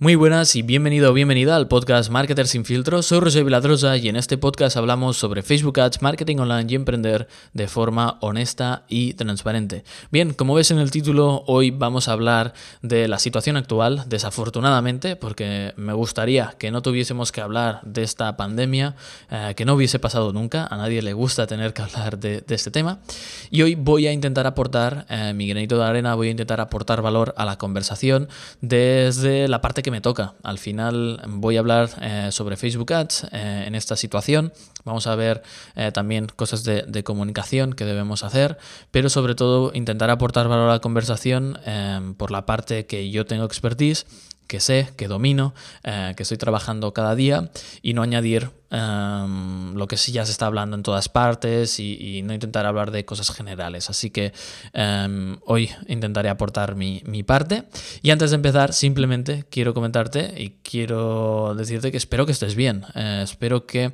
Muy buenas y bienvenido o bienvenida al podcast Marketer sin filtro. Soy José Viladrosa y en este podcast hablamos sobre Facebook Ads, marketing online y emprender de forma honesta y transparente. Bien, como ves en el título, hoy vamos a hablar de la situación actual, desafortunadamente, porque me gustaría que no tuviésemos que hablar de esta pandemia, eh, que no hubiese pasado nunca, a nadie le gusta tener que hablar de, este tema. Y hoy voy a intentar aportar eh, mi granito de arena, voy a intentar aportar valor a la conversación desde la parte que me toca. Al final voy a hablar eh, sobre Facebook Ads eh, en esta situación. Vamos a ver eh, también cosas de, de, comunicación que debemos hacer, pero sobre todo intentar aportar valor a la conversación por la parte que yo tengo expertise que sé, que domino, eh, que estoy trabajando cada día y no añadir em, lo que sí ya se está hablando en todas partes y, no intentar hablar de cosas generales. Así que em, hoy intentaré aportar mi, parte. Y antes de empezar, simplemente quiero comentarte y quiero decirte que espero que estés bien. Eh, espero que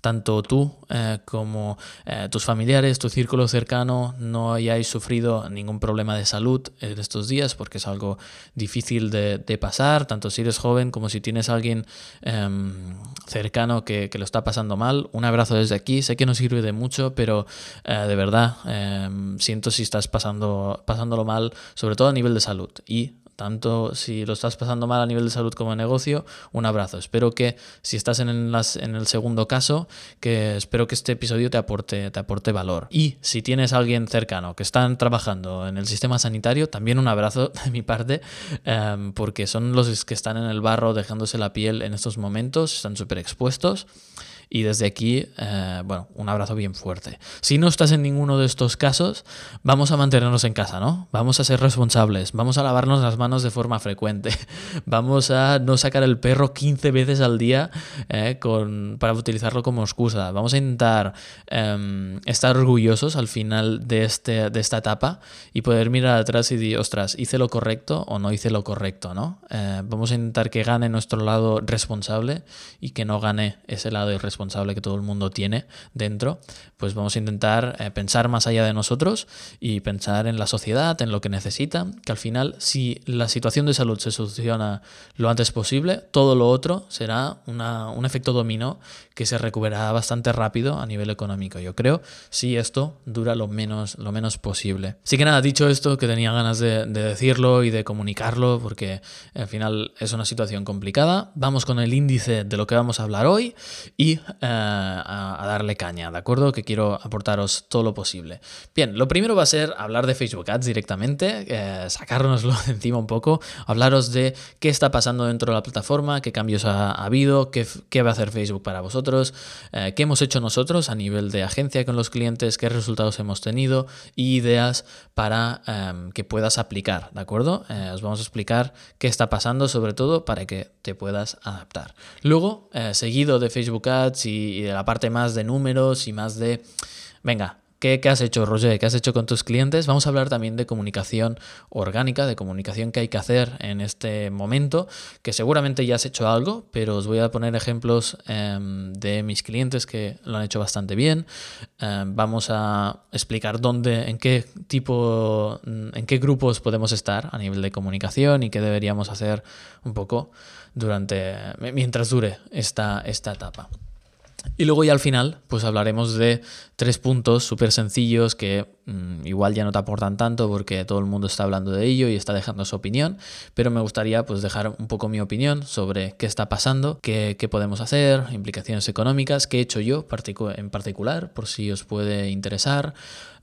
tanto tú eh, como eh, tus familiares, tu círculo cercano, no hayáis sufrido ningún problema de salud en estos días, porque es algo difícil de, pasar, tanto si eres joven como si tienes alguien em, cercano que, lo está pasando mal. Un abrazo desde aquí, sé que no sirve de mucho, pero eh, de verdad em, siento si estás pasando, pasándolo mal, sobre todo a nivel de salud. Y tanto si lo estás pasando mal a nivel de salud como de negocio, un abrazo. Espero que si estás en, las, en el segundo caso, que espero que este episodio te aporte, te aporte valor. Y si tienes a alguien cercano que están trabajando en el sistema sanitario, también un abrazo de mi parte, em, porque son los que están en el barro dejándose la piel en estos momentos, están súper expuestos. Y desde aquí, eh, bueno, un abrazo bien fuerte. Si no estás en ninguno de estos casos, vamos a mantenernos en casa, ¿no? Vamos a ser responsables, vamos a lavarnos las manos de forma frecuente, vamos a no sacar el perro 15 veces al día eh, con, para utilizarlo como excusa. Vamos a intentar em, estar orgullosos al final de, este, de esta etapa y poder mirar atrás y decir, ostras, ¿hice lo correcto o no hice lo correcto, ¿no? Eh, vamos a intentar que gane nuestro lado responsable y que no gane ese lado irresponsable responsable que todo el mundo tiene dentro, pues vamos a intentar eh, pensar más allá de nosotros y pensar en la sociedad, en lo que necesita, que al final si la situación de salud se soluciona lo antes posible, todo lo otro será un efecto dominó que se recuperará bastante rápido a nivel económico, yo creo, si esto dura lo menos, lo menos posible. Así que nada, dicho esto, que tenía ganas de, decirlo y de comunicarlo, porque al final es una situación complicada, vamos con el índice de lo que vamos a hablar hoy y eh, a, darle caña, ¿de acuerdo? Que quiero aportaros todo lo posible. Bien, lo primero va a ser hablar de Facebook Ads directamente, eh, sacárnoslo de encima un poco, hablaros de qué está pasando dentro de la plataforma, qué cambios ha, habido, qué, qué, va a hacer Facebook para vosotros, eh, qué hemos hecho nosotros a nivel de agencia con los clientes, qué resultados hemos tenido y ideas para em, que puedas aplicar, ¿de acuerdo? os vamos a explicar qué está pasando, sobre todo para que te puedas adaptar. Luego, seguido de Facebook Ads, y, de la parte más de números y más de, venga, ¿Qué, has hecho, Roger? ¿Qué has hecho con tus clientes? Vamos a hablar también de comunicación orgánica, de comunicación que hay que hacer en este momento, que seguramente ya has hecho algo, pero os voy a poner ejemplos em, de mis clientes que lo han hecho bastante bien. Em, vamos a explicar dónde, en qué tipo, en qué grupos podemos estar a nivel de comunicación y qué deberíamos hacer un poco durante, mientras dure esta, esta etapa. Y luego ya al final, pues hablaremos de tres puntos súper sencillos que mm, igual ya no te aportan tanto porque todo el mundo está hablando de ello y está dejando su opinión, pero me gustaría pues dejar un poco mi opinión sobre qué está pasando, qué, qué podemos hacer, implicaciones económicas, qué he hecho yo en particular, por si os puede interesar.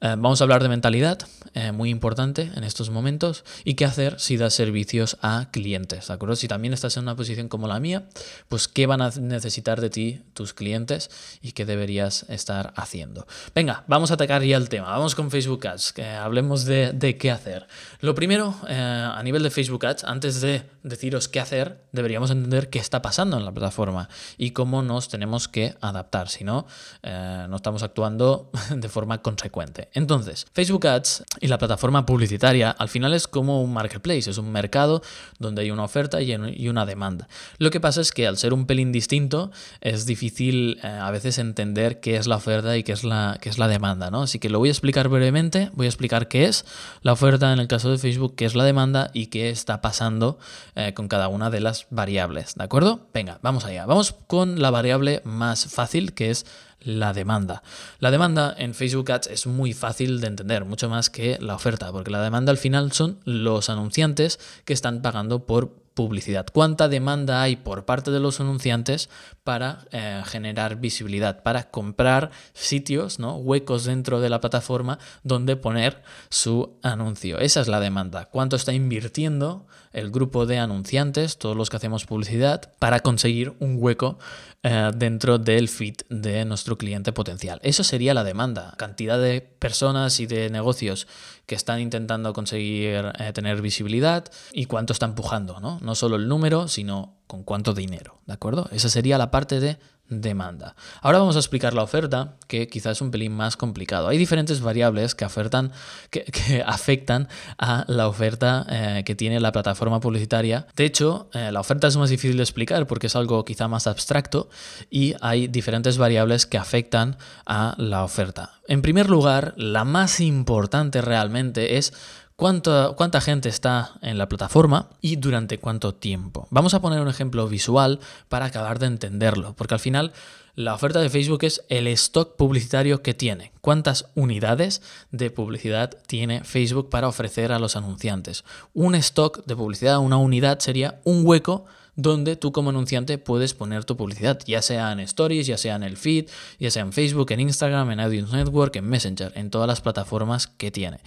Eh, vamos a hablar de mentalidad, eh, muy importante en estos momentos, y qué hacer si das servicios a clientes, ¿de acuerdo? Si también estás en una posición como la mía, pues qué van a necesitar de ti tus clientes y qué deberías estar haciendo. Venga, vamos a atacar ya el tema, vamos con Facebook Ads, que hablemos de, qué hacer. Lo primero, eh, a nivel de Facebook Ads, antes de deciros qué hacer, deberíamos entender qué está pasando en la plataforma y cómo nos tenemos que adaptar, si no, no estamos actuando de forma consecuente. Entonces, Facebook Ads y la plataforma publicitaria al final es como un marketplace, es un mercado donde hay una oferta y una demanda. Lo que pasa es que al ser un pelín distinto es difícil eh, a veces entender qué es la oferta y qué es la, qué es la demanda, ¿no? Así que lo voy a explicar brevemente, voy a explicar qué es la oferta en el caso de Facebook, qué es la demanda y qué está pasando eh, con cada una de las variables, ¿de acuerdo? Venga, vamos allá. Vamos con la variable más fácil que es la demanda. La demanda en Facebook Ads es muy fácil de entender, mucho más que la oferta, porque la demanda al final son los anunciantes que están pagando por publicidad. ¿Cuánta demanda hay por parte de los anunciantes para eh, generar visibilidad, para comprar sitios, ¿no? huecos dentro de la plataforma donde poner su anuncio? Esa es la demanda. ¿Cuánto está invirtiendo el grupo de anunciantes, todos los que hacemos publicidad, para conseguir un hueco eh, dentro del feed de nuestro cliente potencial? Eso sería la demanda. Cantidad de personas y de negocios que están intentando conseguir eh, tener visibilidad y cuánto está empujando, ¿no? No solo el número, sino con cuánto dinero, ¿de acuerdo? Esa sería la parte de demanda. Ahora vamos a explicar la oferta, que quizás es un pelín más complicado. Hay diferentes variables que, ofertan, que, afectan a la oferta eh, que tiene la plataforma publicitaria. De hecho, eh, la oferta es más difícil de explicar porque es algo quizá más abstracto y hay diferentes variables que afectan a la oferta. En primer lugar, la más importante realmente es cuánta gente está en la plataforma y durante cuánto tiempo. Vamos a poner un ejemplo visual para acabar de entenderlo, porque al final la oferta de Facebook es el stock publicitario que tiene. ¿Cuántas unidades de publicidad tiene Facebook para ofrecer a los anunciantes? Un stock de publicidad, una unidad sería un hueco donde tú como anunciante puedes poner tu publicidad, ya sea en Stories, ya sea en el feed, ya sea en Facebook, en Instagram, en Audience Network, en Messenger, en todas las plataformas que tiene.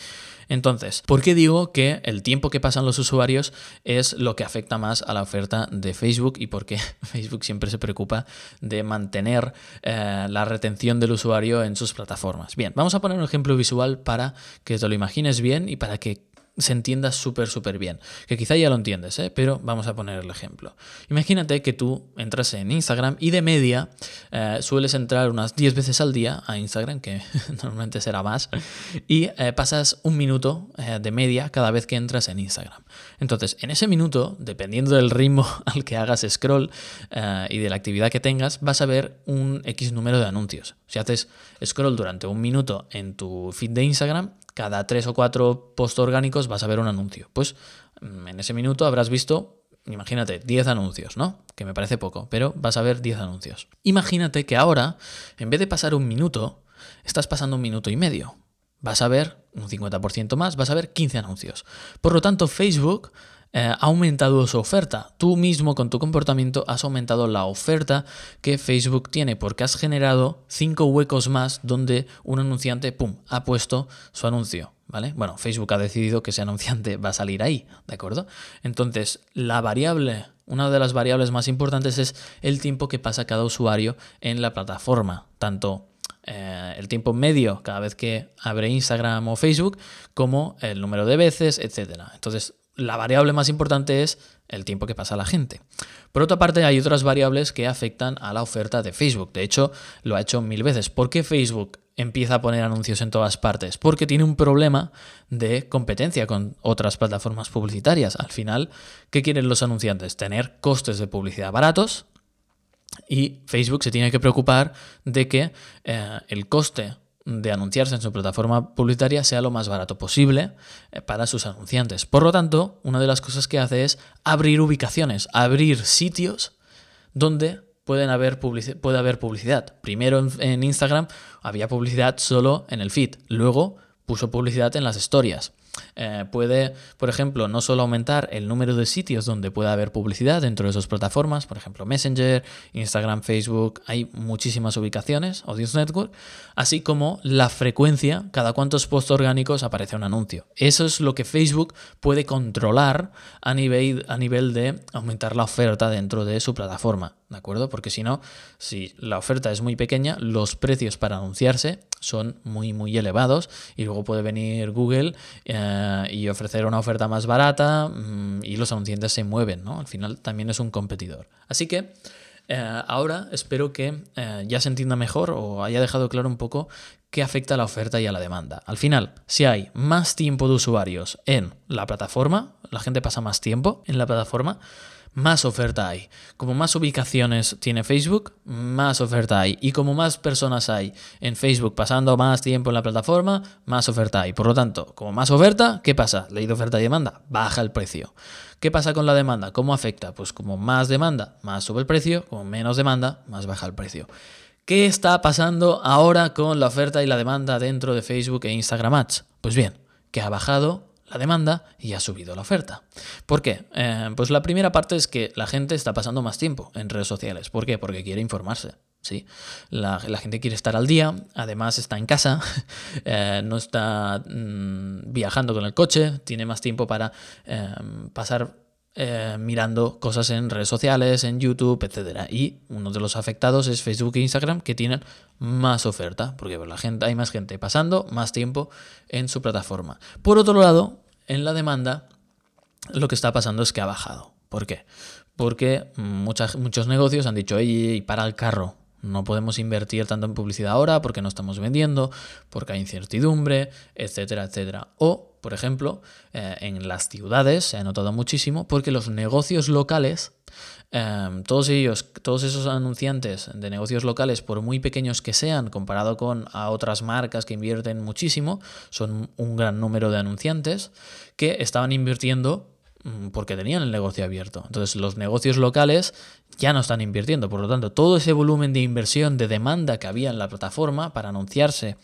Entonces, ¿por qué digo que el tiempo que pasan los usuarios es lo que afecta más a la oferta de Facebook y por qué Facebook siempre se preocupa de mantener eh, la retención del usuario en sus plataformas? Bien, vamos a poner un ejemplo visual para que te lo imagines bien y para que se entienda súper, súper bien. Que quizá ya lo entiendes, ¿eh? pero vamos a poner el ejemplo. Imagínate que tú entras en Instagram y de media eh, sueles entrar unas 10 veces al día a Instagram, que normalmente será más, y eh, pasas un minuto de media cada vez que entras en Instagram. Entonces, en ese minuto, dependiendo del ritmo al que hagas scroll y de la actividad que tengas, vas a ver un X número de anuncios. Si haces scroll durante un minuto en tu feed de Instagram, cada tres o cuatro post orgánicos vas a ver un anuncio. Pues mm, en ese minuto habrás visto, imagínate, 10 anuncios, ¿no? Que me parece poco, pero vas a ver 10 anuncios. Imagínate que ahora, en vez de pasar un minuto, estás pasando un minuto y medio. Vas a ver un 50% más, vas a ver 15 anuncios. Por lo tanto, Facebook eh, ha aumentado su oferta. Tú mismo con tu comportamiento has aumentado la oferta que Facebook tiene porque has generado cinco huecos más donde un anunciante, ¡pum!, ha puesto su anuncio. ¿Vale? Bueno, Facebook ha decidido que ese anunciante va a salir ahí, ¿de acuerdo? Entonces, la variable, una de las variables más importantes es el tiempo que pasa cada usuario en la plataforma, tanto eh, el tiempo medio cada vez que abre Instagram o Facebook, como el número de veces, etc. Entonces, la variable más importante es el tiempo que pasa la gente. Por otra parte, hay otras variables que afectan a la oferta de Facebook. De hecho, lo ha hecho mil veces. ¿Por qué Facebook empieza a poner anuncios en todas partes? Porque tiene un problema de competencia con otras plataformas publicitarias. Al final, ¿qué quieren los anunciantes? Tener costes de publicidad baratos. Y Facebook se tiene que preocupar de que eh, el coste de anunciarse en su plataforma publicitaria sea lo más barato posible eh, para sus anunciantes. Por lo tanto, una de las cosas que hace es abrir ubicaciones, abrir sitios donde pueden haber puede haber publicidad. Primero en Instagram había publicidad solo en el feed, luego puso publicidad en las historias. Eh, puede, por ejemplo, no solo aumentar el número de sitios donde pueda haber publicidad dentro de esas plataformas, por ejemplo, Messenger, Instagram, Facebook, hay muchísimas ubicaciones, Audience Network, así como la frecuencia, cada cuántos posts orgánicos aparece un anuncio. Eso es lo que Facebook puede controlar a nivel, a nivel de aumentar la oferta dentro de su plataforma. ¿De acuerdo? Porque si no, si la oferta es muy pequeña, los precios para anunciarse son muy, muy elevados y luego puede venir Google eh, y ofrecer una oferta más barata mm, y los anunciantes se mueven, ¿no? Al final también es un competidor. Así que Eh, ahora espero que eh, ya se entienda mejor o haya dejado claro un poco qué afecta a la oferta y a la demanda. Al final, si hay más tiempo de usuarios en la plataforma, la gente pasa más tiempo en la plataforma, más oferta hay. Como más ubicaciones tiene Facebook, más oferta hay. Y como más personas hay en Facebook pasando más tiempo en la plataforma, más oferta hay. Por lo tanto, como más oferta, ¿qué pasa? Ley de oferta y demanda, baja el precio. ¿Qué pasa con la demanda? ¿Cómo afecta? Pues como más demanda, más sube el precio, como menos demanda, más baja el precio. ¿Qué está pasando ahora con la oferta y la demanda dentro de Facebook e Instagram Ads? Pues bien, que ha bajado la demanda y ha subido la oferta. ¿Por qué? Eh, pues la primera parte es que la gente está pasando más tiempo en redes sociales. ¿Por qué? Porque quiere informarse. ¿sí? La, gente quiere estar al día, además está en casa, eh, no está mm, viajando con el coche, tiene más tiempo para eh, pasar mirando cosas en redes sociales, en YouTube, etc. Y uno de los afectados es Facebook e Instagram, que tienen más oferta, porque la gente, hay más gente pasando más tiempo en su plataforma. Por otro lado, en la demanda, lo que está pasando es que ha bajado. ¿Por qué? Porque muchos negocios han dicho, oye, para el carro, no podemos invertir tanto en publicidad ahora porque no estamos vendiendo, porque hay incertidumbre, etcétera, etcétera. O, por ejemplo, eh, en las ciudades se ha notado muchísimo porque los negocios locales, em, todos ellos, todos esos anunciantes de negocios locales, por muy pequeños que sean, comparado con a otras marcas que invierten muchísimo, son un gran número de anunciantes que estaban invirtiendo mm, porque tenían el negocio abierto. Entonces los negocios locales ya no están invirtiendo. Por lo tanto, todo ese volumen de inversión, de demanda que había en la plataforma para anunciarse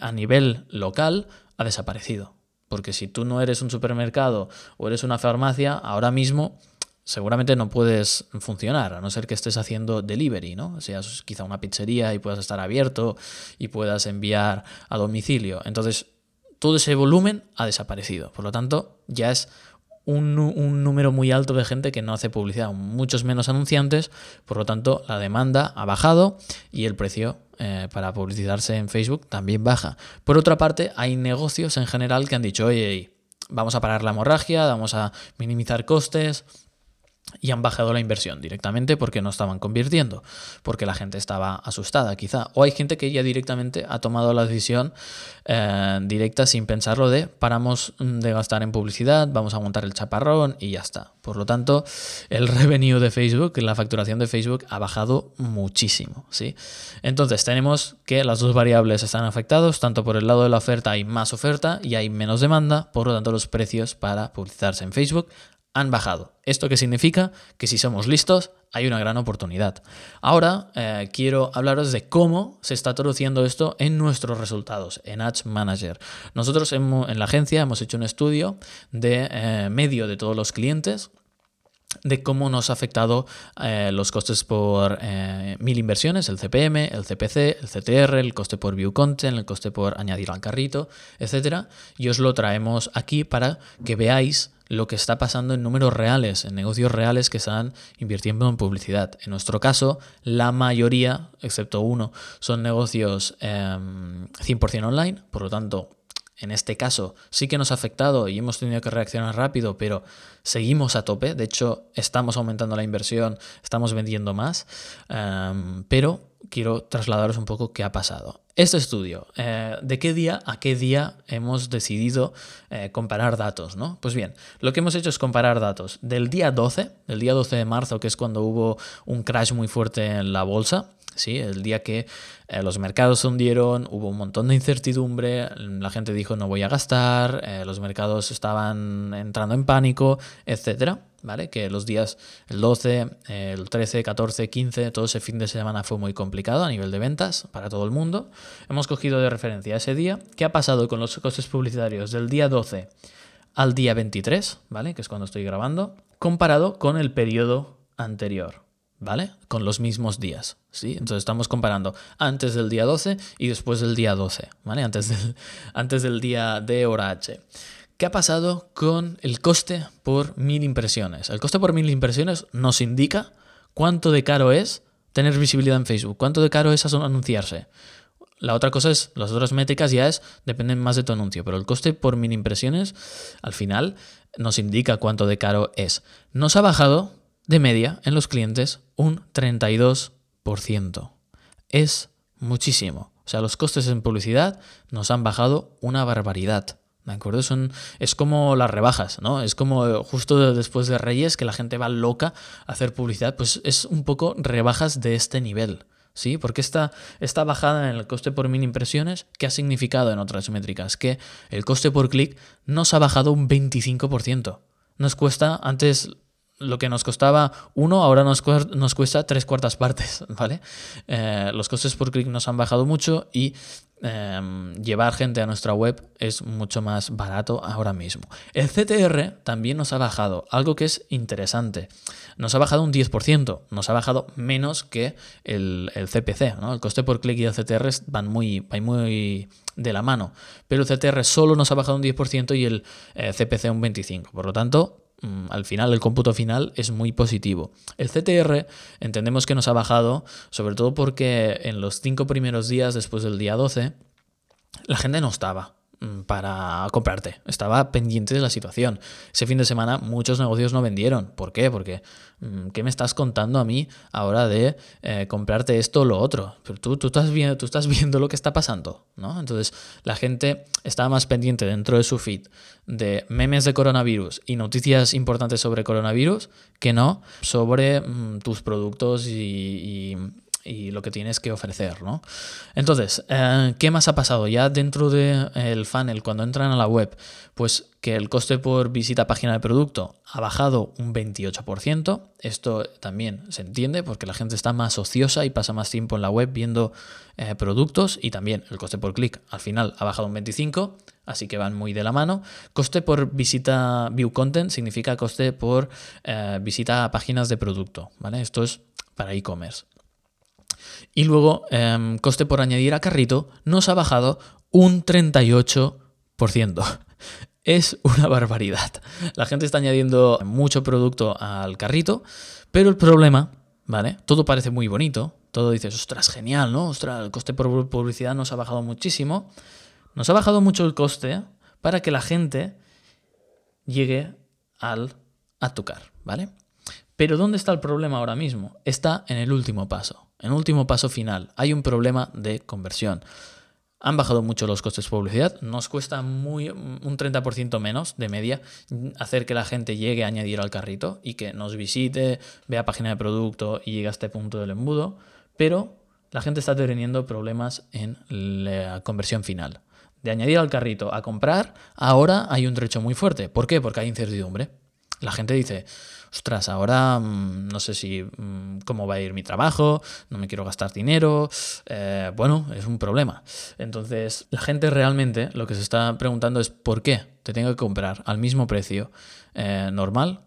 a nivel local ha desaparecido. Porque si tú no eres un supermercado o eres una farmacia, ahora mismo seguramente no puedes funcionar, a no ser que estés haciendo delivery, ¿no? O sea, quizá una pizzería y puedas estar abierto y puedas enviar a domicilio. Entonces, todo ese volumen ha desaparecido. Por lo tanto, ya es un, número muy alto de gente que no hace publicidad, muchos menos anunciantes, por lo tanto la demanda ha bajado y el precio eh, para publicitarse en Facebook también baja. Por otra parte, hay negocios en general que han dicho, oye, vamos a parar la hemorragia, vamos a minimizar costes, y han bajado la inversión directamente porque no estaban convirtiendo, porque la gente estaba asustada quizá. O hay gente que ya directamente ha tomado la decisión eh, directa sin pensarlo de paramos de gastar en publicidad, vamos a montar el chaparrón y ya está. Por lo tanto, el revenue de Facebook, la facturación de Facebook ha bajado muchísimo. ¿sí? Entonces tenemos que las dos variables están afectadas, tanto por el lado de la oferta hay más oferta y hay menos demanda, por lo tanto los precios para publicitarse en Facebook han bajado. ¿Esto qué significa? Que si somos listos, hay una gran oportunidad. Ahora eh, quiero hablaros de cómo se está traduciendo esto en nuestros resultados, en Ads Manager. Nosotros en, la agencia hemos hecho un estudio de eh, medio de todos los clientes de cómo nos ha afectado eh, los costes por mil inversiones, el CPM, el CPC, el CTR, el coste por view content, el coste por añadir al carrito, etc. Y os lo traemos aquí para que veáis lo que está pasando en números reales, en negocios reales que están invirtiendo en publicidad. En nuestro caso, la mayoría, excepto uno, son negocios 100% em, online, por lo tanto, en este caso sí que nos ha afectado y hemos tenido que reaccionar rápido, pero seguimos a tope. De hecho, estamos aumentando la inversión, estamos vendiendo más, em, pero quiero trasladaros un poco qué ha pasado. Este estudio, eh, ¿de qué día a qué día hemos decidido eh, comparar datos? ¿no? Pues bien, lo que hemos hecho es comparar datos del día 12, del día 12 de marzo, que es cuando hubo un crash muy fuerte en la bolsa, ¿sí? el día que eh, los mercados se hundieron, hubo un montón de incertidumbre, la gente dijo no voy a gastar, los mercados estaban entrando en pánico, etcétera. ¿Vale? Que los días, el 12, el 13, 14, 15, todo ese fin de semana fue muy complicado a nivel de ventas para todo el mundo. Hemos cogido de referencia ese día. ¿Qué ha pasado con los costes publicitarios del día 12 al día 23, ¿vale? Que es cuando estoy grabando, comparado con el periodo anterior. ¿Vale? Con los mismos días, ¿sí? Entonces estamos comparando antes del día 12 y después del día 12, ¿vale? Antes del, antes del día de hora H. ¿Qué ha pasado con el coste por mil impresiones? El coste por mil impresiones nos indica cuánto de caro es tener visibilidad en Facebook, cuánto de caro es anunciarse. La otra cosa es, las otras métricas ya es, dependen más de tu anuncio, pero el coste por mil impresiones al final nos indica cuánto de caro es. Nos ha bajado de media en los clientes un 32%. Es muchísimo. O sea, los costes en publicidad nos han bajado una barbaridad. ¿De acuerdo? Son, es como las rebajas, ¿no? Es como justo después de Reyes que la gente va loca a hacer publicidad. Pues es un poco rebajas de este nivel. ¿Sí? Porque esta, esta bajada en el coste por mil impresiones, ¿qué ha significado en otras métricas? Que el coste por clic nos ha bajado un 25%. Nos cuesta, antes lo que nos costaba uno, ahora nos, nos cuesta tres cuartas partes, ¿vale? Eh, los costes por clic nos han bajado mucho y em, llevar gente a nuestra web es mucho más barato ahora mismo. El CTR también nos ha bajado, algo que es interesante. Nos ha bajado un 10%, nos ha bajado menos que el, CPC, ¿no? El coste por clic y el CTR van muy, van muy de la mano, pero el CTR solo nos ha bajado un 10% y el eh, CPC un 25%. Por lo tanto, al final el cómputo final es muy positivo. El CTR entendemos que nos ha bajado, sobre todo porque en los cinco primeros días después del día 12, la gente no estaba. Mm, para comprarte. Estaba pendiente de la situación. Ese fin de semana muchos negocios no vendieron. ¿Por qué? Porque mm, ¿qué me estás contando a mí ahora de eh, comprarte esto o lo otro? Pero tú, tú, estás viendo, tú estás viendo lo que está pasando, ¿no? Entonces la gente estaba más pendiente dentro de su feed de memes de coronavirus y noticias importantes sobre coronavirus que no sobre mm, tus productos y y lo que tienes que ofrecer, ¿no? Entonces, eh, ¿qué más ha pasado? Ya dentro del el funnel, cuando entran a la web, pues que el coste por visita a página de producto ha bajado un 28%. Esto también se entiende porque la gente está más ociosa y pasa más tiempo en la web viendo eh, productos y también el coste por clic al final ha bajado un 25%. Así que van muy de la mano. Coste por visita view content significa coste por eh, visita a páginas de producto. ¿vale? Esto es para e-commerce. Y luego, em, coste por añadir a carrito nos ha bajado un 38%. Es una barbaridad. La gente está añadiendo mucho producto al carrito, pero el problema, ¿vale? Todo parece muy bonito, todo dices, ostras, genial, ¿no? Ostras, el coste por publicidad nos ha bajado muchísimo. Nos ha bajado mucho el coste para que la gente llegue al a tocar, ¿vale? Pero ¿dónde está el problema ahora mismo? Está en el último paso, en último paso final. Hay un problema de conversión. Han bajado mucho los costes de publicidad, nos cuesta muy, un 30% menos de media hacer que la gente llegue a añadir al carrito y que nos visite, vea página de producto y llegue a este punto del embudo, pero la gente está teniendo problemas en la conversión final. De añadir al carrito a comprar, ahora hay un trecho muy fuerte. ¿Por qué? Porque hay incertidumbre. La gente dice, ostras, ahora mm, no sé si mm, cómo va a ir mi trabajo, no me quiero gastar dinero, eh, bueno, es un problema. Entonces, la gente realmente lo que se está preguntando es por qué te tengo que comprar al mismo precio eh, normal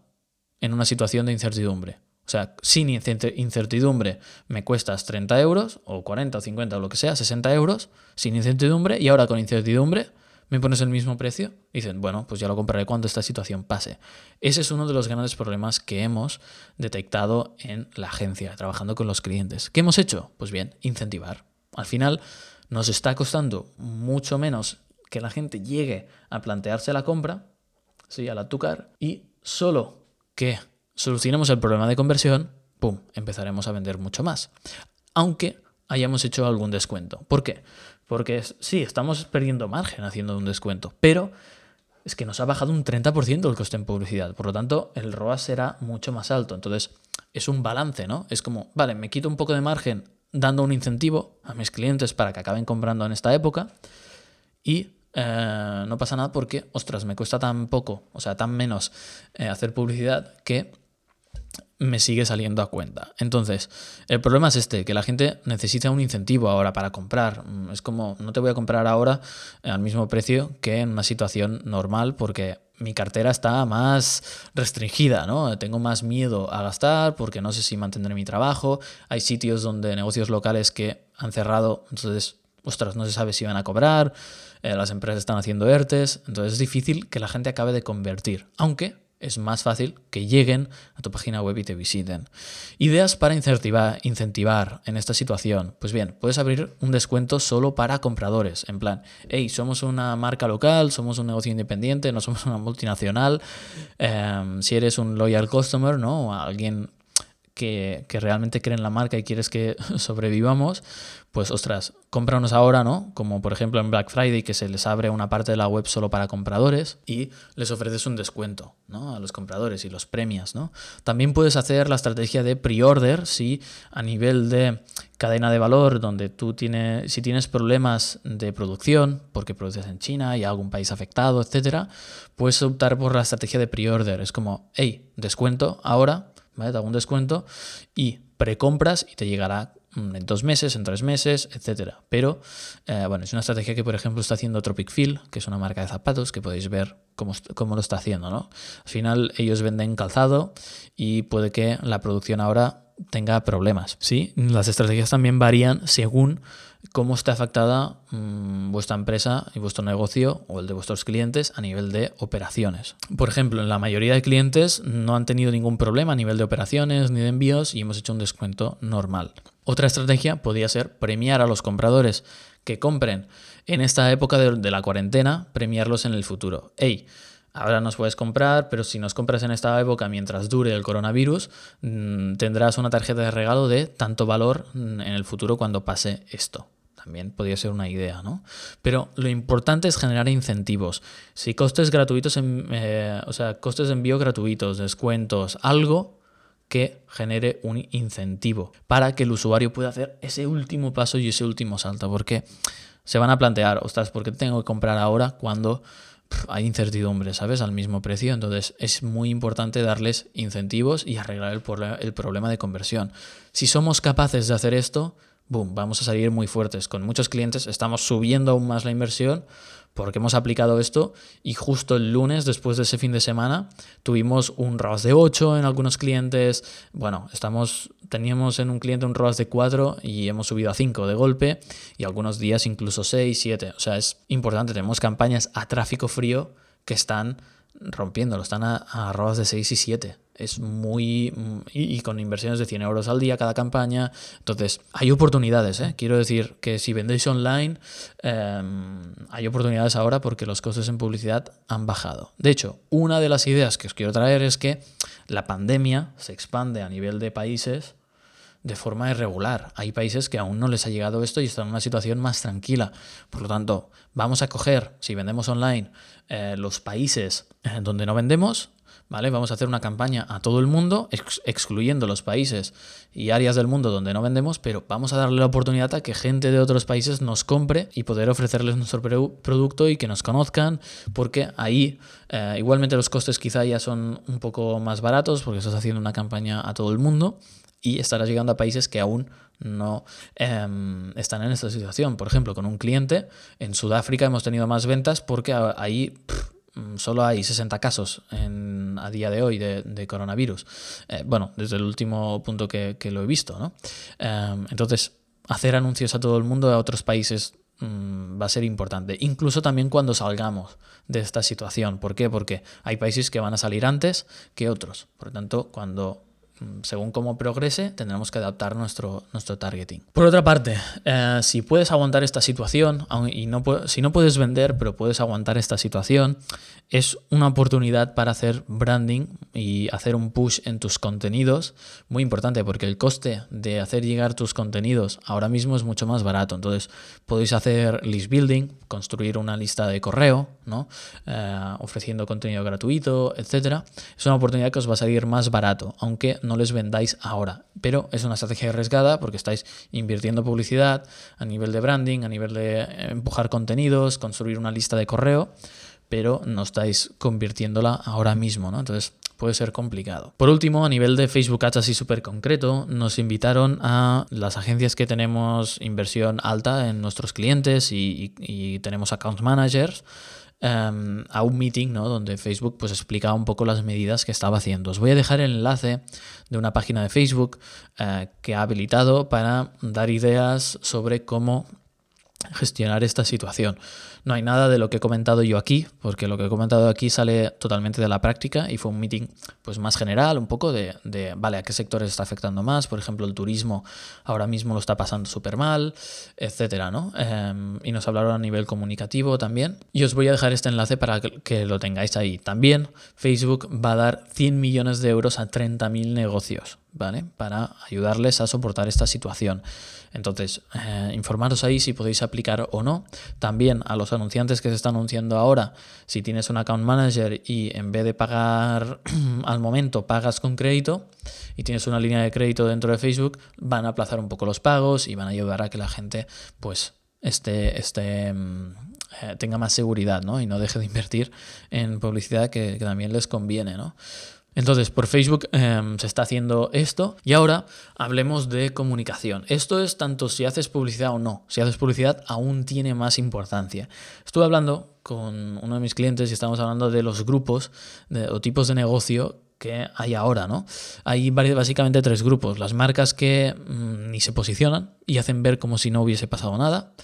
en una situación de incertidumbre. O sea, sin incertidumbre me cuestas 30 euros, o 40 o 50 o lo que sea, 60 euros, sin incertidumbre, y ahora con incertidumbre me pones el mismo precio, dicen, bueno, pues ya lo compraré cuando esta situación pase. Ese es uno de los grandes problemas que hemos detectado en la agencia, trabajando con los clientes. ¿Qué hemos hecho? Pues bien, incentivar. Al final nos está costando mucho menos que la gente llegue a plantearse la compra, ¿sí? a la tucar, y solo que solucionemos el problema de conversión, ¡pum!, empezaremos a vender mucho más. Aunque hayamos hecho algún descuento. ¿Por qué? Porque sí, estamos perdiendo margen haciendo un descuento, pero es que nos ha bajado un 30% el coste en publicidad. Por lo tanto, el ROAS será mucho más alto. Entonces, es un balance, ¿no? Es como, vale, me quito un poco de margen dando un incentivo a mis clientes para que acaben comprando en esta época y eh, no pasa nada porque, ostras, me cuesta tan poco, o sea, tan menos eh, hacer publicidad que me sigue saliendo a cuenta. Entonces, el problema es este, que la gente necesita un incentivo ahora para comprar. Mm, es como, no te voy a comprar ahora al mismo precio que en una situación normal porque mi cartera está más restringida, ¿no? Tengo más miedo a gastar porque no sé si mantendré mi trabajo. Hay sitios donde negocios locales que han cerrado, entonces, ostras, no se sabe si van a cobrar. Eh, las empresas están haciendo ERTES, entonces es difícil que la gente acabe de convertir. Aunque es más fácil que lleguen a tu página web y te visiten. Ideas para incentivar, incentivar en esta situación. Pues bien, puedes abrir un descuento solo para compradores. En plan, hey, somos una marca local, somos un negocio independiente, no somos una multinacional. Em, si eres un loyal customer, ¿no? O alguien que, que realmente creen la marca y quieres que sobrevivamos, pues ostras, cómpranos ahora, ¿no? Como por ejemplo en Black Friday que se les abre una parte de la web solo para compradores y les ofreces un descuento, ¿no? A los compradores y los premias, ¿no? También puedes hacer la estrategia de pre-order si a nivel de cadena de valor donde tú tienes, si tienes problemas de producción, porque produces en China y algún país afectado, etcétera, puedes optar por la estrategia de pre-order. Es como, hey, descuento ahora, ¿vale? Te hago un descuento y precompras y te llegará en dos meses, en tres meses, etcétera. Pero, eh, bueno, es una estrategia que, por ejemplo, está haciendo Tropic Feel, que es una marca de zapatos, que podéis ver cómo, cómo lo está haciendo, ¿no? Al final, ellos venden calzado y puede que la producción ahora tenga problemas, ¿sí? Las estrategias también varían según cómo está afectada mm, vuestra empresa y vuestro negocio o el de vuestros clientes a nivel de operaciones. Por ejemplo, en la mayoría de clientes no han tenido ningún problema a nivel de operaciones ni de envíos y hemos hecho un descuento normal. Otra estrategia podría ser premiar a los compradores que compren en esta época de, la cuarentena, premiarlos en el futuro. Hey, ahora nos puedes comprar, pero si nos compras en esta época mientras dure el coronavirus, mm, tendrás una tarjeta de regalo de tanto valor mm, en el futuro cuando pase esto. También podría ser una idea, ¿no? Pero lo importante es generar incentivos. Si costes gratuitos, eh, o sea, costes de envío gratuitos, descuentos, algo que genere un incentivo para que el usuario pueda hacer ese último paso y ese último salto. Porque se van a plantear, ostras, ¿por qué tengo que comprar ahora cuando hay incertidumbre, ¿sabes? Al mismo precio. Entonces es muy importante darles incentivos y arreglar el, problema de conversión. Si somos capaces de hacer esto, boom, vamos a salir muy fuertes. Con muchos clientes estamos subiendo aún más la inversión porque hemos aplicado esto y justo el lunes, después de ese fin de semana, tuvimos un ROAS de 8 en algunos clientes. Bueno, estamos, teníamos en un cliente un ROAS de 4 y hemos subido a 5 de golpe y algunos días incluso 6, 7. O sea, es importante, tenemos campañas a tráfico frío que están rompiéndolo, están a, a ROAS de 6 y 7 es muy... Y, con inversiones de 100 euros al día cada campaña. Entonces, hay oportunidades, ¿eh? Quiero decir que si vendéis online, em, hay oportunidades ahora porque los costes en publicidad han bajado. De hecho, una de las ideas que os quiero traer es que la pandemia se expande a nivel de países de forma irregular. Hay países que aún no les ha llegado esto y están en una situación más tranquila. Por lo tanto, vamos a coger, si vendemos online, eh, los países donde no vendemos ¿vale? Vamos a hacer una campaña a todo el mundo, excluyendo los países y áreas del mundo donde no vendemos, pero vamos a darle la oportunidad a que gente de otros países nos compre y poder ofrecerles nuestro producto y que nos conozcan, porque ahí eh, igualmente los costes quizá ya son un poco más baratos, porque estás haciendo una campaña a todo el mundo y estarás llegando a países que aún no em, están en esta situación. Por ejemplo, con un cliente en Sudáfrica hemos tenido más ventas porque ahí... Mm, solo hay 60 casos a día de hoy de, coronavirus. Eh, bueno, desde el último punto que, lo he visto, ¿no? Em, entonces, hacer anuncios a todo el mundo, a otros países, mm, va a ser importante. Incluso también cuando salgamos de esta situación. ¿Por qué? Porque hay países que van a salir antes que otros. Por lo tanto, cuando según cómo progrese, tendremos que adaptar nuestro, nuestro targeting. Por otra parte, eh, si puedes aguantar esta situación, y no, si no puedes vender, pero puedes aguantar esta situación, es una oportunidad para hacer branding y hacer un push en tus contenidos muy importante porque el coste de hacer llegar tus contenidos ahora mismo es mucho más barato. Entonces podéis hacer list building, construir una lista de correo, ¿no? Eh, ofreciendo contenido gratuito, etc. Es una oportunidad que os va a salir más barato, aunque no les vendáis ahora. Pero es una estrategia arriesgada porque estáis invirtiendo publicidad a nivel de branding, a nivel de empujar contenidos, construir una lista de correo pero no estáis convirtiéndola ahora mismo, ¿no? Entonces puede ser complicado. Por último, a nivel de Facebook Ads así súper concreto, nos invitaron a las agencias que tenemos inversión alta en nuestros clientes y, tenemos account managers. Em, a un meeting ¿no? donde Facebook pues explicaba un poco las medidas que estaba haciendo. Os voy a dejar el enlace de una página de Facebook eh, que ha habilitado para dar ideas sobre cómo gestionar esta situación. No hay nada de lo que he comentado yo aquí, porque lo que he comentado aquí sale totalmente de la práctica y fue un meeting pues más general, un poco de, de vale, a qué sectores está afectando más. Por ejemplo, el turismo ahora mismo lo está pasando súper mal, etcétera, ¿no? Em, y nos hablaron a nivel comunicativo también. Y os voy a dejar este enlace para que lo tengáis ahí. También Facebook va a dar 100 millones de euros a 30.000 negocios, ¿vale? Para ayudarles a soportar esta situación. Entonces, eh, informaros ahí si podéis aplicar o no. También a los anunciantes que se están anunciando ahora, si tienes un account manager y en vez de pagar al momento pagas con crédito y tienes una línea de crédito dentro de Facebook, van a aplazar un poco los pagos y van a ayudar a que la gente pues esté, esté mm, eh, tenga más seguridad ¿no? y no deje de invertir en publicidad que, que también les conviene. ¿no? Entonces, por Facebook em, se está haciendo esto y ahora hablemos de comunicación. Esto es tanto si haces publicidad o no. Si haces publicidad aún tiene más importancia. Estuve hablando con uno de mis clientes y estamos hablando de los grupos o tipos de negocio que hay ahora, ¿no? Hay básicamente tres grupos. Las marcas que mm, ni se posicionan y hacen ver como si no hubiese pasado nada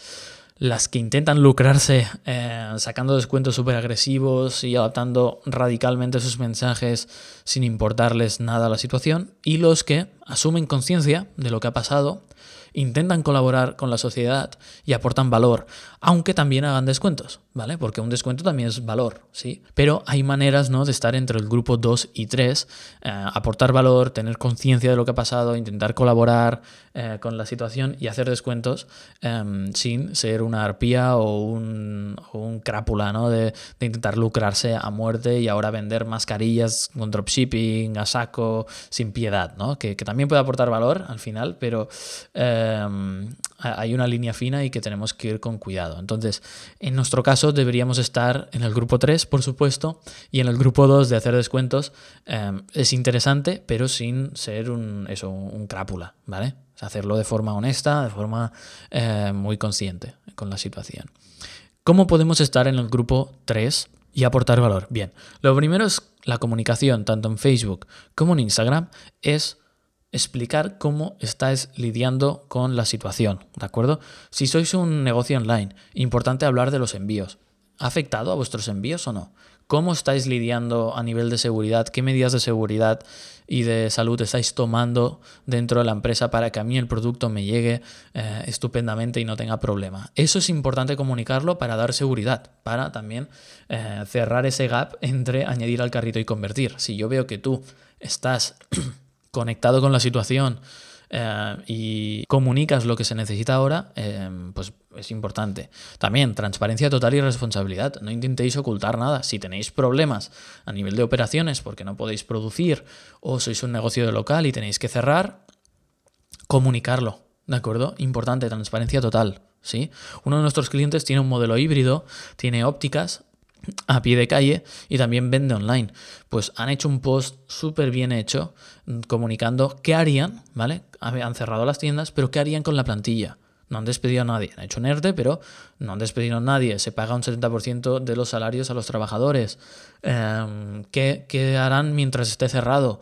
las que intentan lucrarse eh, sacando descuentos súper agresivos y adaptando radicalmente sus mensajes sin importarles nada a la situación, y los que asumen conciencia de lo que ha pasado intentan colaborar con la sociedad y aportan valor, aunque también hagan descuentos, ¿vale? Porque un descuento también es valor, ¿sí? Pero hay maneras, ¿no?, de estar entre el grupo 2 y 3, eh, aportar valor, tener conciencia de lo que ha pasado, intentar colaborar eh, con la situación y hacer descuentos em, sin ser una arpía o un, crápula, ¿no? De, intentar lucrarse a muerte y ahora vender mascarillas con dropshipping, a saco, sin piedad, ¿no? Que, también puede aportar valor al final, pero... Em, hay una línea fina y que tenemos que ir con cuidado. Entonces, en nuestro caso deberíamos estar en el grupo 3, por supuesto, y en el grupo 2 de hacer descuentos em, es interesante, pero sin ser un, eso, un crápula, ¿vale? Hacerlo de forma honesta, de forma eh, muy consciente con la situación. ¿Cómo podemos estar en el grupo 3 y aportar valor? Bien, lo primero es la comunicación, tanto en Facebook como en Instagram, es explicar cómo estáis lidiando con la situación, ¿de acuerdo? Si sois un negocio online, importante hablar de los envíos. ¿Ha afectado a vuestros envíos o no? ¿Cómo estáis lidiando a nivel de seguridad? ¿Qué medidas de seguridad y de salud estáis tomando dentro de la empresa para que a mí el producto me llegue eh, estupendamente y no tenga problema? Eso es importante comunicarlo para dar seguridad, para también eh, cerrar ese gap entre añadir al carrito y convertir. Si yo veo que tú estás conectado con la situación eh, y comunicas lo que se necesita ahora, eh, pues es importante. También transparencia total y responsabilidad. No intentéis ocultar nada. Si tenéis problemas a nivel de operaciones porque no podéis producir o sois un negocio de local y tenéis que cerrar, comunicarlo. ¿De acuerdo? Importante, transparencia total. ¿sí? Uno de nuestros clientes tiene un modelo híbrido, tiene ópticas, a pie de calle y también vende online. Pues han hecho un post súper bien hecho mm, comunicando qué harían, ¿vale? Han cerrado las tiendas, pero qué harían con la plantilla. No han despedido a nadie. Han hecho un ERTE, pero no han despedido a nadie. Se paga un 70% de los salarios a los trabajadores. Em, ¿qué, ¿Qué harán mientras esté cerrado?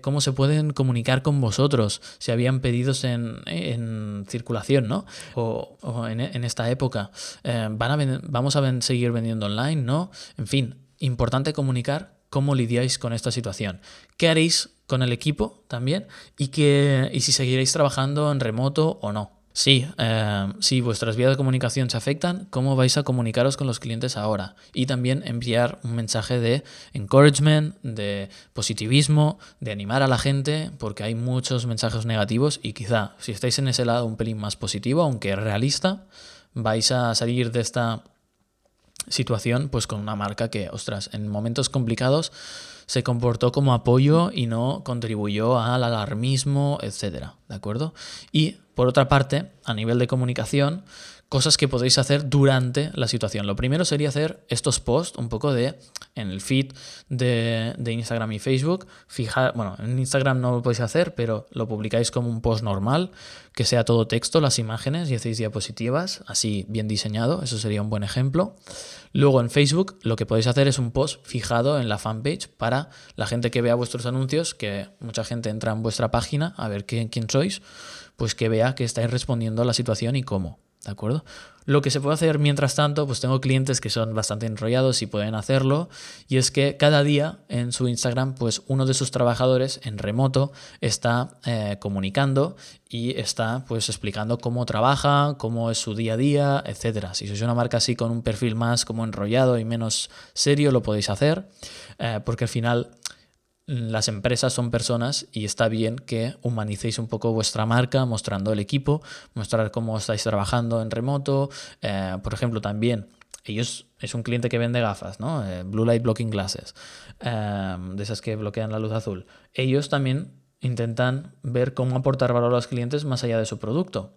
Cómo se pueden comunicar con vosotros, si habían pedidos en, circulación, ¿no? O, en, esta época. Eh, ¿van a ¿Vamos a seguir vendiendo online, no? En fin, importante comunicar cómo lidiáis con esta situación. ¿Qué haréis con el equipo también? Y, que, y si seguiréis trabajando en remoto o no. Sí, eh, si vuestras vías de comunicación se afectan, ¿cómo vais a comunicaros con los clientes ahora? Y también enviar un mensaje de encouragement, de positivismo, de animar a la gente, porque hay muchos mensajes negativos y quizá si estáis en ese lado un pelín más positivo, aunque realista, vais a salir de esta situación pues con una marca que, ostras, en momentos complicados se comportó como apoyo y no contribuyó al alarmismo, etcétera, ¿de acuerdo? Y por otra parte, a nivel de comunicación, cosas que podéis hacer durante la situación. Lo primero sería hacer estos posts un poco de en el feed de, Instagram y Facebook. Fijar, bueno, en Instagram no lo podéis hacer, pero lo publicáis como un post normal, que sea todo texto, las imágenes y hacéis diapositivas, así bien diseñado. Eso sería un buen ejemplo. Luego en Facebook lo que podéis hacer es un post fijado en la fanpage para la gente que vea vuestros anuncios, que mucha gente entra en vuestra página a ver quién, quién sois, pues que vea que estáis respondiendo a la situación y cómo. ¿de acuerdo? Lo que se puede hacer mientras tanto, pues tengo clientes que son bastante enrollados y pueden hacerlo, y es que cada día en su Instagram, pues uno de sus trabajadores en remoto está eh, comunicando y está pues explicando cómo trabaja, cómo es su día a día, etcétera. Si sois una marca así con un perfil más como enrollado y menos serio, lo podéis hacer, eh, porque al final las empresas son personas y está bien que humanicéis un poco vuestra marca mostrando el equipo, mostrar cómo estáis trabajando en remoto. Eh, por ejemplo, también ellos es un cliente que vende gafas, ¿no? Eh, Blue Light Blocking Glasses, eh, de esas que bloquean la luz azul. Ellos también intentan ver cómo aportar valor a los clientes más allá de su producto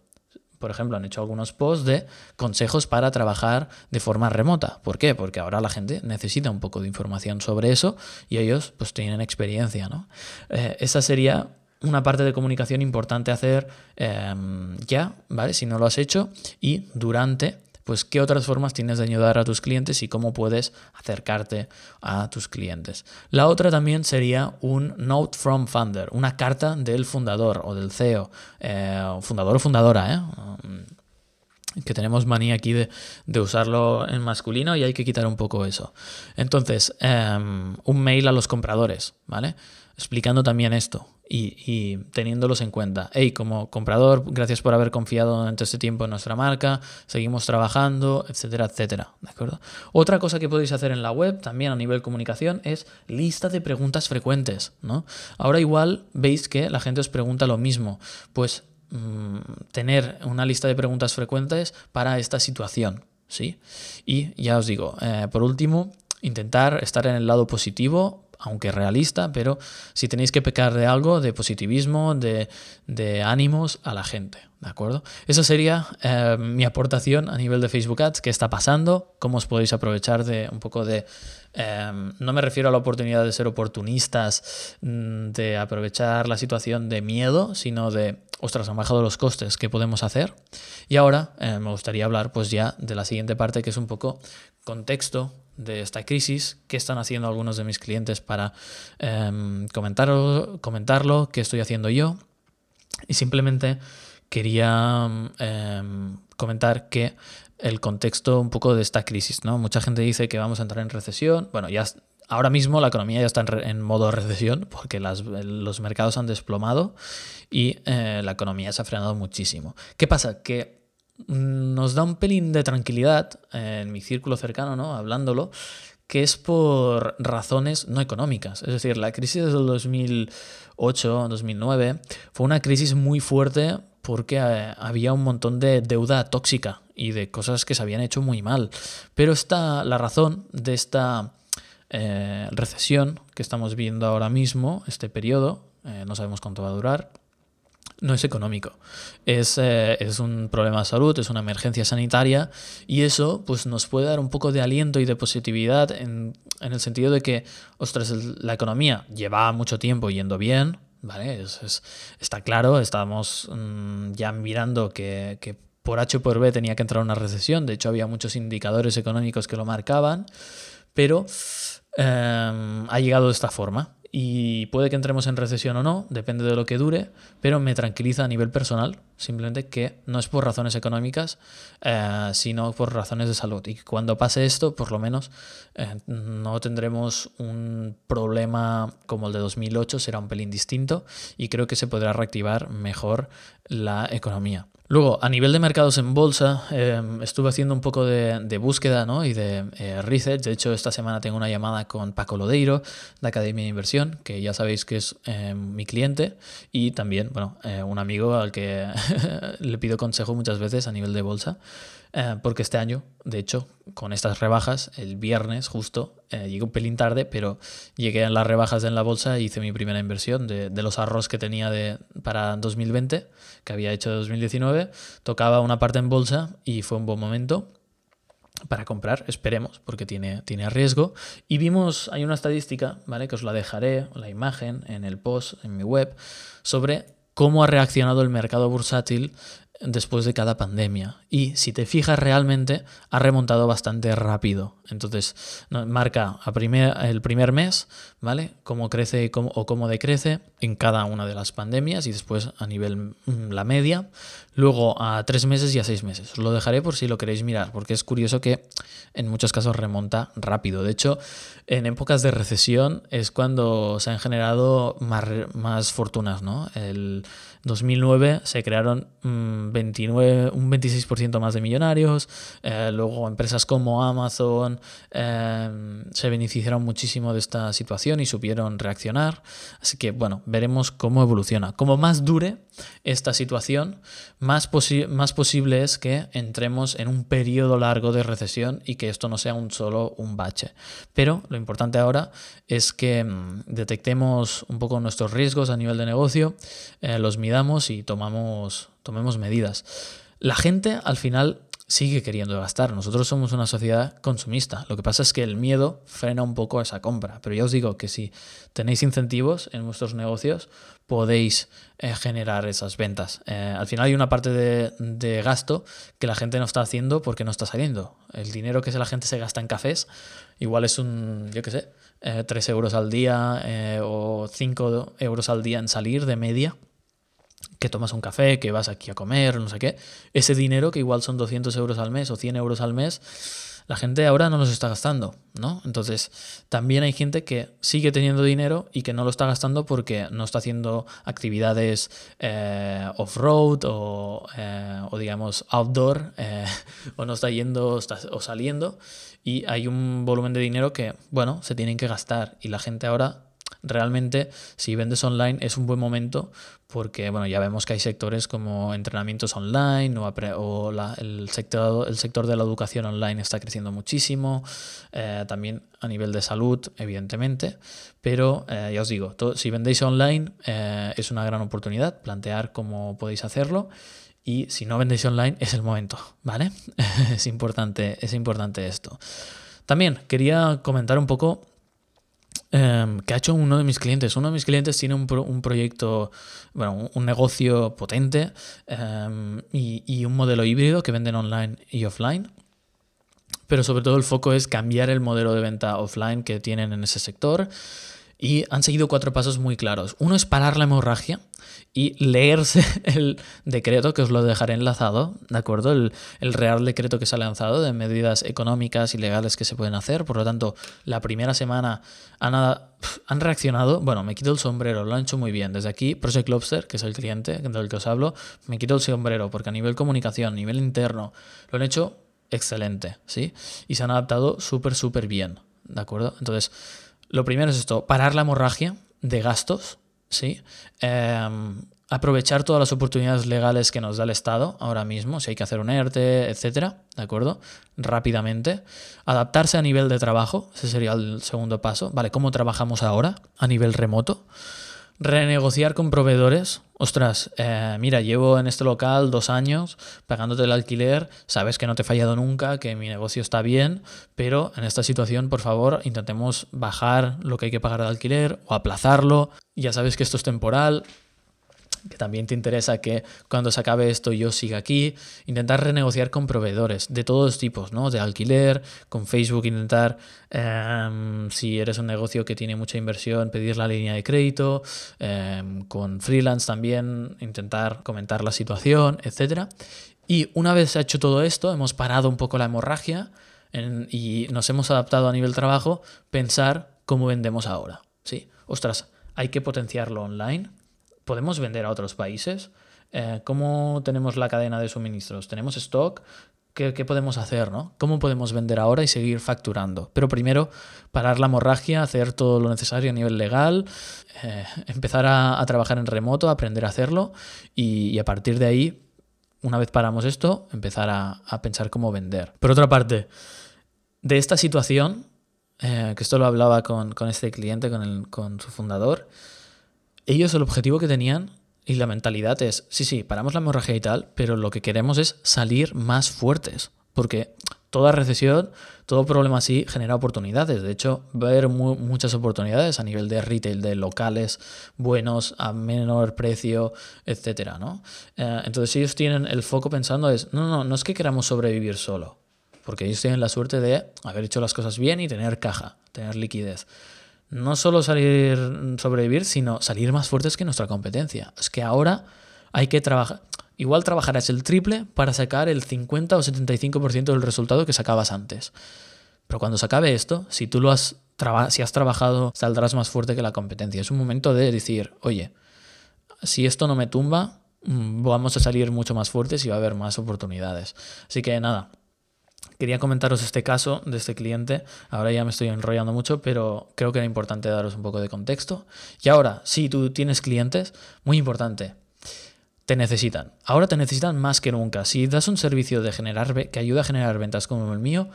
por ejemplo, han hecho algunos posts de consejos para trabajar de forma remota. ¿Por qué? Porque ahora la gente necesita un poco de información sobre eso y ellos pues tienen experiencia, ¿no? Eh, esa sería una parte de comunicación importante hacer em, ya, ¿vale? Si no lo has hecho y durante pues qué otras formas tienes de ayudar a tus clientes y cómo puedes acercarte a tus clientes. La otra también sería un note from founder, una carta del fundador o del CEO, eh, fundador o fundadora, ¿eh? Que tenemos manía aquí de, usarlo en masculino y hay que quitar un poco eso. Entonces, em, un mail a los compradores, ¿vale? Explicando también esto y, teniéndolos en cuenta. Hey, como comprador, gracias por haber confiado durante este tiempo en nuestra marca, seguimos trabajando, etcétera, etcétera. ¿De acuerdo? Otra cosa que podéis hacer en la web, también a nivel comunicación, es lista de preguntas frecuentes. ¿no? Ahora igual veis que la gente os pregunta lo mismo. Pues mm, tener una lista de preguntas frecuentes para esta situación. ¿sí? Y ya os digo, eh, por último, intentar estar en el lado positivo aunque realista, pero si tenéis que pecar de algo, de positivismo, de, ánimos a la gente, ¿de acuerdo? Esa sería eh, mi aportación a nivel de Facebook Ads, qué está pasando, cómo os podéis aprovechar de un poco de... Eh, no me refiero a la oportunidad de ser oportunistas, mm, de aprovechar la situación de miedo, sino de, ostras, han bajado los costes, ¿qué podemos hacer? Y ahora eh, me gustaría hablar pues ya de la siguiente parte, que es un poco contexto, de esta crisis, qué están haciendo algunos de mis clientes para em, comentarlo, comentarlo, qué estoy haciendo yo. Y simplemente quería em, comentar que el contexto un poco de esta crisis, ¿no? Mucha gente dice que vamos a entrar en recesión. Bueno, ya ahora mismo la economía ya está en, modo recesión porque los mercados han desplomado y eh, la economía se ha frenado muchísimo. ¿Qué pasa? Que nos da un pelín de tranquilidad en mi círculo cercano, ¿no? Hablándolo, que es por razones no económicas. Es decir, la crisis del 2008, 2009 fue una crisis muy fuerte porque eh, había un montón de deuda tóxica y de cosas que se habían hecho muy mal. Pero esta, la razón de esta eh, recesión que estamos viendo ahora mismo, este periodo, eh, no sabemos cuánto va a durar, no es económico. Es, es, un problema de salud, es una emergencia sanitaria y eso pues, nos puede dar un poco de aliento y de positividad en, en el sentido de que, ostras, la economía lleva mucho tiempo yendo bien, ¿vale? Es, está claro, estamos mm, ya mirando que, que, por H o por B tenía que entrar una recesión, de hecho había muchos indicadores económicos que lo marcaban, pero em, ha llegado de esta forma y puede que entremos en recesión o no, depende de lo que dure, pero me tranquiliza a nivel personal, simplemente que no es por razones económicas, eh, sino por razones de salud. Y cuando pase esto, por lo menos eh, no tendremos un problema como el de 2008, será un pelín distinto y creo que se podrá reactivar mejor la economía. Luego, a nivel de mercados en bolsa, em, estuve haciendo un poco de, búsqueda ¿no? y de eh, research. De hecho, esta semana tengo una llamada con Paco Lodeiro, de Academia de Inversión, que ya sabéis que es em, mi cliente y también, bueno, eh, un amigo al que le pido consejo muchas veces a nivel de bolsa. Eh, porque este año, de hecho, con estas rebajas, el viernes justo, eh, llegué un pelín tarde, pero llegué a las rebajas en la bolsa e hice mi primera inversión de, los ahorros que tenía de, para 2020, que había hecho de 2019. Tocaba una parte en bolsa y fue un buen momento para comprar, esperemos, porque tiene, tiene riesgo. Y vimos, hay una estadística, ¿vale? Que os la dejaré, la imagen, en el post, en mi web, sobre cómo ha reaccionado el mercado bursátil después de cada pandemia. Y si te fijas realmente, ha remontado bastante rápido. Entonces, marca el primer mes, ¿vale? Cómo crece o cómo decrece en cada una de las pandemias y después a nivel mm, la media. Luego a tres meses y a seis meses. Os lo dejaré por si lo queréis mirar, porque es curioso que en muchos casos remonta rápido. De hecho, en épocas de recesión es cuando se han generado más, más fortunas, ¿no? El 2009 se crearon 29, mm, un 26% más de millonarios, eh, luego empresas como Amazon eh, se beneficiaron muchísimo de esta situación y supieron reaccionar. Así que bueno, veremos cómo evoluciona. Como más dure esta situación, más, más posible es que entremos en un periodo largo de recesión y que esto no sea un solo un bache. Pero lo importante ahora es que mm, detectemos un poco nuestros riesgos a nivel de negocio, eh, los midamos y tomamos, tomemos medidas. La gente al final sigue queriendo gastar. Nosotros somos una sociedad consumista. Lo que pasa es que el miedo frena un poco esa compra. Pero ya os digo que si tenéis incentivos en vuestros negocios, podéis eh, generar esas ventas. Eh, al final hay una parte de, gasto que la gente no está haciendo porque no está saliendo. El dinero que la gente se gasta en cafés, igual es un, yo qué sé, 3 eh, euros al día o 5 euros al día en salir de media que tomas un café, que vas aquí a comer, no sé qué, ese dinero que igual son 200 euros al mes o 100 euros al mes, la gente ahora no los está gastando, ¿no? Entonces, también hay gente que sigue teniendo dinero y que no lo está gastando porque no está haciendo actividades eh, off-road o, eh, o, digamos, outdoor, eh, o no está yendo o saliendo, y hay un volumen de dinero que, bueno, se tienen que gastar y la gente ahora realmente si vendes online es un buen momento porque bueno, ya vemos que hay sectores como entrenamientos online o, el, sector, el sector de la educación online está creciendo muchísimo, eh, también a nivel de salud, evidentemente, pero eh, ya os digo, si vendéis online eh, es una gran oportunidad, plantear cómo podéis hacerlo. Y si no vendéis online es el momento, ¿vale? es importante, es importante esto. También quería comentar un poco Em, que ha hecho uno de mis clientes. Uno de mis clientes tiene un, proyecto, bueno, un, negocio potente em, y, un modelo híbrido que venden online y offline. Pero sobre todo el foco es cambiar el modelo de venta offline que tienen en ese sector y han seguido cuatro pasos muy claros. Uno es parar la hemorragia y leerse el decreto, que os lo dejaré enlazado, ¿de acuerdo? El, real decreto que se ha lanzado de medidas económicas y legales que se pueden hacer. Por lo tanto, la primera semana han, han reaccionado. Bueno, me quito el sombrero, lo han hecho muy bien. Desde aquí, Project Lobster, que es el cliente del que os hablo, me quito el sombrero porque a nivel comunicación, a nivel interno, lo han hecho excelente, ¿sí? Y se han adaptado súper, súper bien, ¿de acuerdo? Entonces, lo primero es esto, parar la hemorragia de gastos, ¿sí? Em, aprovechar todas las oportunidades legales que nos da el Estado ahora mismo, si hay que hacer un ERTE, etcétera, ¿de acuerdo? Rápidamente. Adaptarse a nivel de trabajo, ese sería el segundo paso, ¿vale? ¿Cómo trabajamos ahora a nivel remoto? Renegociar con proveedores. Ostras, eh, mira, llevo en este local dos años pagándote el alquiler, sabes que no te he fallado nunca, que mi negocio está bien, pero en esta situación, por favor, intentemos bajar lo que hay que pagar de alquiler o aplazarlo. Ya sabes que esto es temporal, que también te interesa que cuando se acabe esto yo siga aquí, intentar renegociar con proveedores de todos tipos, ¿no? De alquiler, con Facebook intentar, em, si eres un negocio que tiene mucha inversión, pedir la línea de crédito, em, con freelance también intentar comentar la situación, etc. Y una vez hecho todo esto, hemos parado un poco la hemorragia y nos hemos adaptado a nivel trabajo, pensar cómo vendemos ahora, ¿sí? Ostras, hay que potenciarlo online, ¿Podemos vender a otros países? Eh, ¿Cómo tenemos la cadena de suministros? ¿Tenemos stock? ¿Qué, podemos hacer? ¿no? ¿Cómo podemos vender ahora y seguir facturando? Pero primero, parar la hemorragia, hacer todo lo necesario a nivel legal, eh, empezar a, trabajar en remoto, aprender a hacerlo y, a partir de ahí, una vez paramos esto, empezar a, pensar cómo vender. Por otra parte, de esta situación, eh, que esto lo hablaba con, este cliente, con, con su fundador, ellos el objetivo que tenían y la mentalidad es, sí, sí, paramos la hemorragia y tal, pero lo que queremos es salir más fuertes. Porque toda recesión, todo problema así genera oportunidades. De hecho, va a haber muchas oportunidades a nivel de retail, de locales buenos, a menor precio, etcétera, ¿no? Eh, entonces ellos tienen el foco pensando es, no, no, no es que queramos sobrevivir solo, porque ellos tienen la suerte de haber hecho las cosas bien y tener caja, tener liquidez. No solo salir, sobrevivir, sino salir más fuertes que nuestra competencia. Es que ahora hay que trabajar. Igual trabajarás el triple para sacar el 50 o 75% del resultado que sacabas antes. Pero cuando se acabe esto, si tú lo has, si has trabajado, saldrás más fuerte que la competencia. Es un momento de decir, oye, si esto no me tumba, mm, vamos a salir mucho más fuertes y va a haber más oportunidades. Así que nada, quería comentaros este caso de este cliente. Ahora ya me estoy enrollando mucho, pero creo que era importante daros un poco de contexto. Y ahora, si tú tienes clientes, muy importante, te necesitan. Ahora te necesitan más que nunca. Si das un servicio de generar que ayuda a generar ventas como el mío,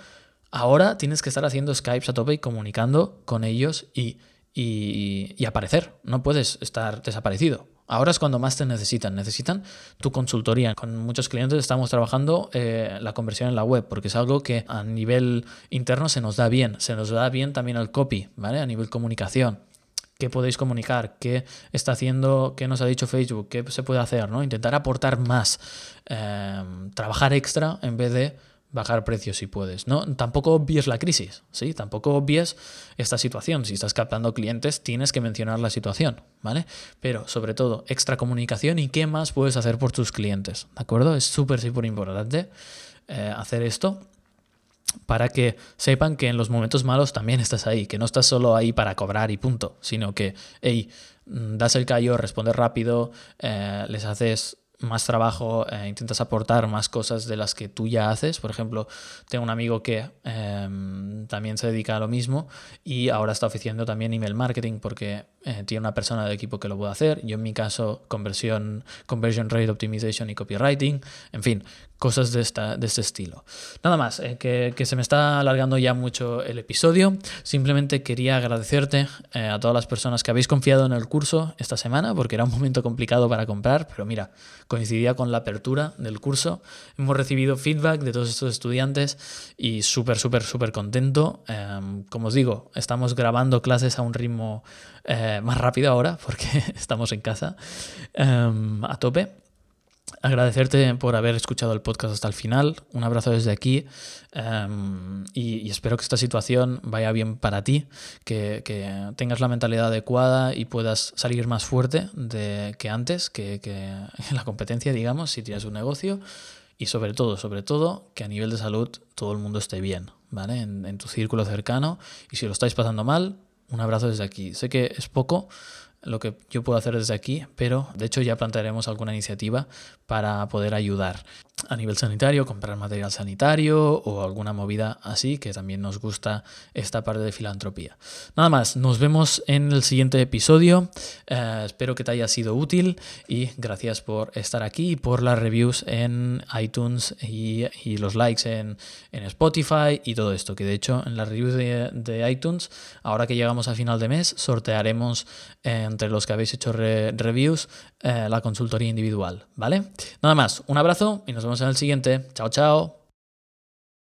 ahora tienes que estar haciendo Skypes a tope y comunicando con ellos y, y, aparecer. No puedes estar desaparecido. Ahora es cuando más te necesitan. Necesitan tu consultoría. Con muchos clientes estamos trabajando eh, la conversión en la web, porque es algo que a nivel interno se nos da bien. Se nos da bien también el copy, ¿vale? A nivel comunicación qué podéis comunicar, qué está haciendo, qué nos ha dicho Facebook, qué se puede hacer, ¿no? Intentar aportar más, em, trabajar extra en vez de bajar precios si puedes. ¿no? Tampoco obvies la crisis, ¿sí? Tampoco obvies esta situación. Si estás captando clientes, tienes que mencionar la situación, ¿vale? Pero sobre todo, extra comunicación y qué más puedes hacer por tus clientes, ¿de acuerdo? Es súper, súper importante eh, hacer esto para que sepan que en los momentos malos también estás ahí, que no estás solo ahí para cobrar y punto, sino que, hey, mm, das el callo, respondes rápido, eh, les haces más trabajo, eh, intentas aportar más cosas de las que tú ya haces. Por ejemplo, tengo un amigo que em, también se dedica a lo mismo y ahora está ofreciendo también email marketing porque eh, tiene una persona del equipo que lo puede hacer. Yo en mi caso, conversión, conversion rate optimization y copywriting. En fin, cosas de, esta, de este estilo. Nada más, eh, que, que, se me está alargando ya mucho el episodio. Simplemente quería agradecerte a todas las personas que habéis confiado en el curso esta semana porque era un momento complicado para comprar, pero mira, coincidía con la apertura del curso. Hemos recibido feedback de todos estos estudiantes y súper, súper, súper contento. Em, como os digo, estamos grabando clases a un ritmo eh, más rápido ahora porque estamos en casa em, a tope agradecerte por haber escuchado el podcast hasta el final. Un abrazo desde aquí em, y, espero que esta situación vaya bien para ti, que, tengas la mentalidad adecuada y puedas salir más fuerte de, que antes, que, en la competencia, digamos, si tienes un negocio. Y sobre todo, sobre todo, que a nivel de salud todo el mundo esté bien, ¿vale? En, en tu círculo cercano. Y si lo estáis pasando mal, un abrazo desde aquí. Sé que es poco, lo que yo puedo hacer desde aquí, pero de hecho ya plantearemos alguna iniciativa para poder ayudar a nivel sanitario, comprar material sanitario o alguna movida así, que también nos gusta esta parte de filantropía. Nada más, nos vemos en el siguiente episodio. Eh, espero que te haya sido útil y gracias por estar aquí y por las reviews en iTunes y, los likes en, Spotify y todo esto, que de hecho en las reviews de, iTunes, ahora que llegamos a final de mes, sortearemos entre los que habéis hecho reviews eh, la consultoría individual, ¿vale? Nada más, un abrazo y nos vemos en el siguiente. Chao, chao.